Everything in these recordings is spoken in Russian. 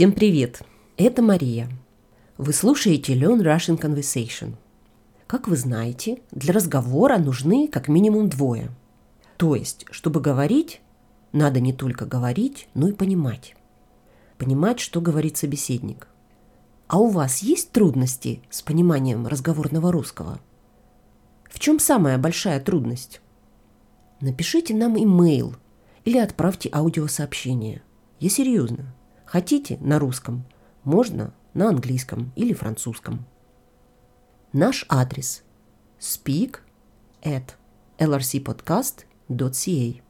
Всем привет! Это Мария. Вы слушаете Learn Russian Conversation. Как вы знаете, для разговора нужны как минимум двое. То есть, чтобы говорить, надо не только говорить, но и понимать. Понимать, что говорит собеседник. А у вас есть трудности с пониманием разговорного русского? В чем самая большая трудность? Напишите нам имейл или отправьте аудиосообщение. Я серьезно. Хотите на русском, можно на английском или французском. Наш адрес speak at lrcpodcast.ca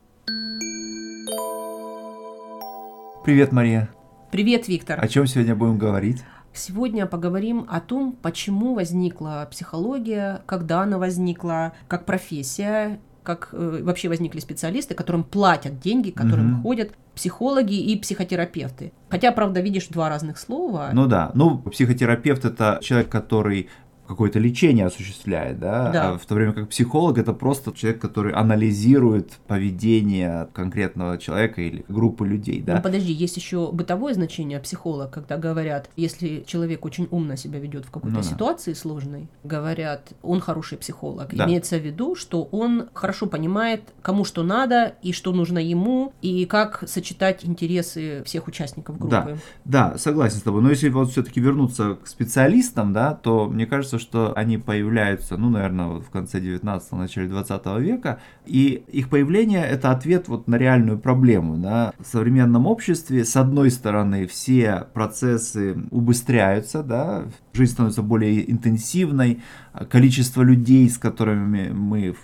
Привет, Мария. Привет, Виктор. О чем сегодня будем говорить? Сегодня поговорим о том, почему возникла психология, когда она возникла, как профессия как э, вообще возникли специалисты, которым платят деньги, которым угу. ходят психологи и психотерапевты. Хотя, правда, видишь два разных слова. Ну да, ну психотерапевт это человек, который какое-то лечение осуществляет, да? да, а в то время как психолог это просто человек, который анализирует поведение конкретного человека или группы людей, да. Ну подожди, есть еще бытовое значение психолог, когда говорят, если человек очень умно себя ведет в какой-то ну, ситуации да. сложной, говорят, он хороший психолог. Да. Имеется в виду, что он хорошо понимает, кому что надо и что нужно ему, и как сочетать интересы всех участников группы. Да, да согласен с тобой. Но если вот все-таки вернуться к специалистам, да, то мне кажется, что они появляются, ну, наверное, вот в конце 19-го, начале 20 века, и их появление – это ответ вот на реальную проблему. Да. В современном обществе, с одной стороны, все процессы убыстряются, да, жизнь становится более интенсивной, количество людей, с которыми мы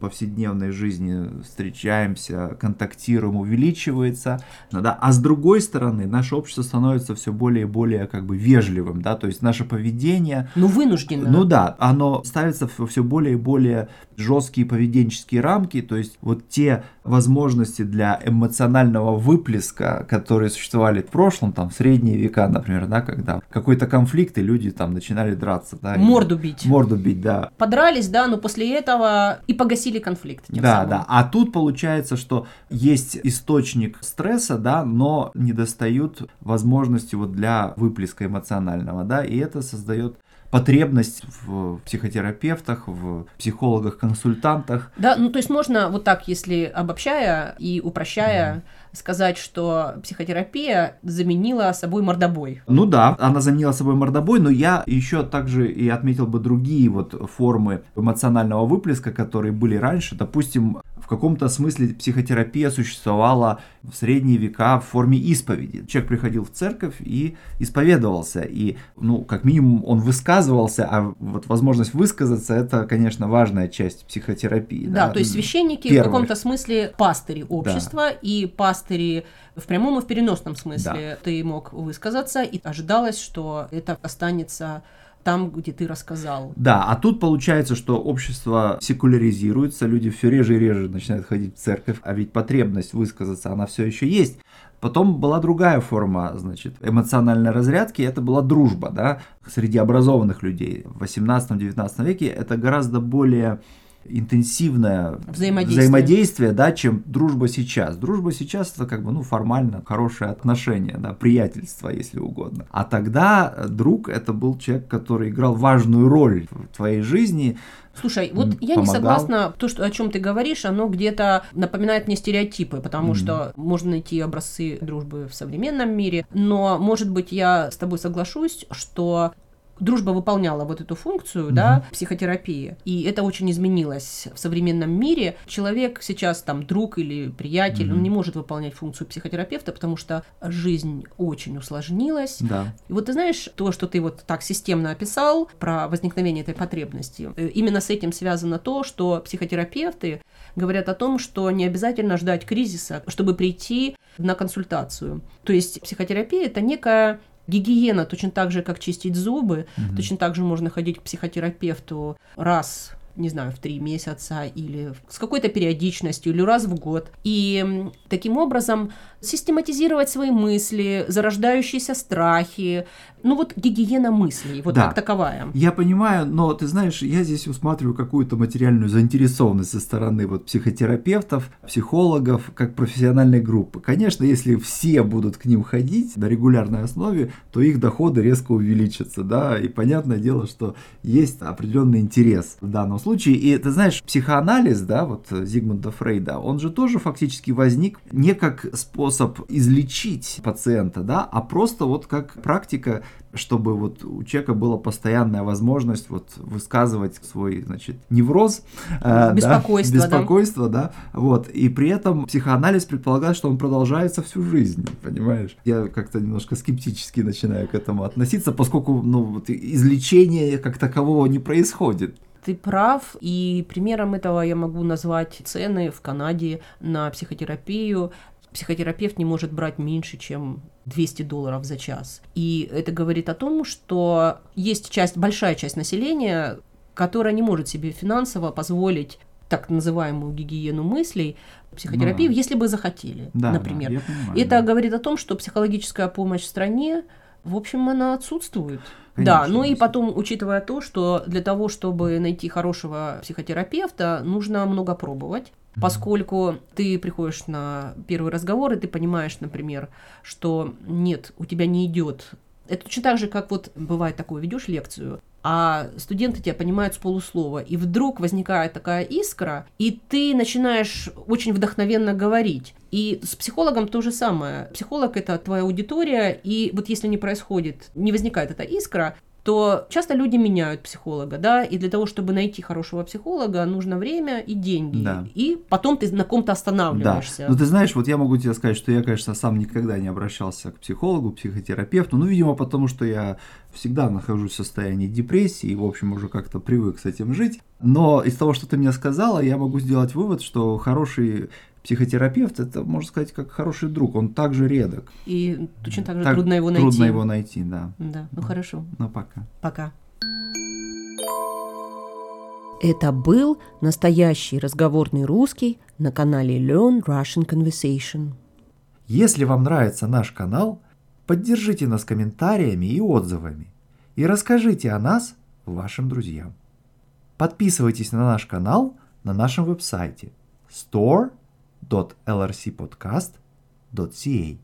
повседневной жизни встречаемся, контактируем, увеличивается, да, а с другой стороны, наше общество становится все более и более как бы вежливым, да, то есть наше поведение... Ну, вынужденно. Ну да, оно ставится в все более и более жесткие поведенческие рамки, то есть вот те возможности для эмоционального выплеска, которые существовали в прошлом, там, в средние века, например, да, когда какой-то конфликт, и люди там начинали драться, да. Морду бить. Морду бить, да. Подрались, да, но после этого и погасили конфликт. Да, самым. да. А тут получается, что есть источник стресса, да, но не достают возможности вот для выплеска эмоционального, да, и это создает потребность в психотерапевтах, в психологах-консультантах. Да, ну то есть можно вот так, если обобщая и упрощая, mm сказать, что психотерапия заменила собой мордобой. Ну да, она заменила собой мордобой, но я еще также и отметил бы другие вот формы эмоционального выплеска, которые были раньше. Допустим, в каком-то смысле психотерапия существовала в средние века в форме исповеди. Человек приходил в церковь и исповедовался, и, ну, как минимум, он высказывался, а вот возможность высказаться – это, конечно, важная часть психотерапии. Да, да? то есть священники Первый. в каком-то смысле пастыри общества, да. и пастыри в прямом и в переносном смысле да. ты мог высказаться, и ожидалось, что это останется там, где ты рассказал. Да, а тут получается, что общество секуляризируется, люди все реже и реже начинают ходить в церковь, а ведь потребность высказаться, она все еще есть. Потом была другая форма, значит, эмоциональной разрядки, это была дружба, да, среди образованных людей. В 18-19 веке это гораздо более интенсивное взаимодействие. взаимодействие, да, чем дружба сейчас. Дружба сейчас это как бы, ну, формально хорошие отношения, да, приятельство, если угодно. А тогда друг это был человек, который играл важную роль в твоей жизни, Слушай, вот помогал. я не согласна, то, что, о чем ты говоришь, оно где-то напоминает мне стереотипы, потому mm что можно найти образцы дружбы в современном мире, но, может быть, я с тобой соглашусь, что дружба выполняла вот эту функцию, mm-hmm. да, психотерапии, и это очень изменилось в современном мире. Человек сейчас там друг или приятель, mm-hmm. он не может выполнять функцию психотерапевта, потому что жизнь очень усложнилась. Да. И вот ты знаешь, то, что ты вот так системно описал про возникновение этой потребности, э, именно с этим связано то, что психотерапевты говорят о том, что не обязательно ждать кризиса, чтобы прийти на консультацию. То есть психотерапия это некая Гигиена точно так же, как чистить зубы, угу. точно так же можно ходить к психотерапевту раз не знаю, в три месяца или с какой-то периодичностью, или раз в год. И таким образом систематизировать свои мысли, зарождающиеся страхи, ну вот гигиена мыслей, вот Да. как таковая. Я понимаю, но ты знаешь, я здесь усматриваю какую-то материальную заинтересованность со стороны вот психотерапевтов, психологов, как профессиональной группы. Конечно, если все будут к ним ходить на регулярной основе, то их доходы резко увеличатся, да, и понятное дело, что есть определенный интерес в данном случае. И ты знаешь, психоанализ, да, вот Зигмунда Фрейда, он же тоже фактически возник не как способ излечить пациента, да, а просто вот как практика чтобы вот у человека была постоянная возможность вот высказывать свой, значит, невроз, э, да, Беспокойство, да. беспокойство, да, вот, и при этом психоанализ предполагает, что он продолжается всю жизнь, понимаешь? Я как-то немножко скептически начинаю к этому относиться, поскольку, ну, вот излечения как такового не происходит. Ты прав, и примером этого я могу назвать цены в Канаде на психотерапию. Психотерапевт не может брать меньше, чем 200 долларов за час. И это говорит о том, что есть часть, большая часть населения, которая не может себе финансово позволить так называемую гигиену мыслей, психотерапию, Ну да. если бы захотели, Да, например. да, понимаю, Это да. говорит о том, что психологическая помощь в стране, в общем, она отсутствует. Конечно, да, ну и потом, учитывая то, что для того, чтобы найти хорошего психотерапевта, нужно много пробовать. Поскольку ты приходишь на первый разговор, и ты понимаешь, например, что нет, у тебя не идет. Это точно так же, как вот бывает такое, ведешь лекцию, а студенты тебя понимают с полуслова, и вдруг возникает такая искра, и ты начинаешь очень вдохновенно говорить. И с психологом то же самое. Психолог это твоя аудитория, и вот если не происходит, не возникает эта искра, то часто люди меняют психолога, да, и для того, чтобы найти хорошего психолога, нужно время и деньги. Да. И потом ты на ком-то Да, останавливаешься. но ты знаешь, вот я могу тебе сказать, что я, конечно, сам никогда не обращался к психологу, психотерапевту, ну, видимо, потому что я всегда нахожусь в состоянии депрессии и, в общем, уже как-то привык с этим жить. Но из того, что ты мне сказала, я могу сделать вывод, что хороший психотерапевт, это, можно сказать, как хороший друг, он также редок. И точно так же Так трудно его найти. Трудно его найти, да. Да, ну хорошо. Ну, пока. Пока. Это был настоящий разговорный русский на канале Learn Russian Conversation. Если вам нравится наш канал, поддержите нас комментариями и отзывами и расскажите о нас вашим друзьям. Подписывайтесь на наш канал на нашем веб-сайте store.lrcpodcast.ca.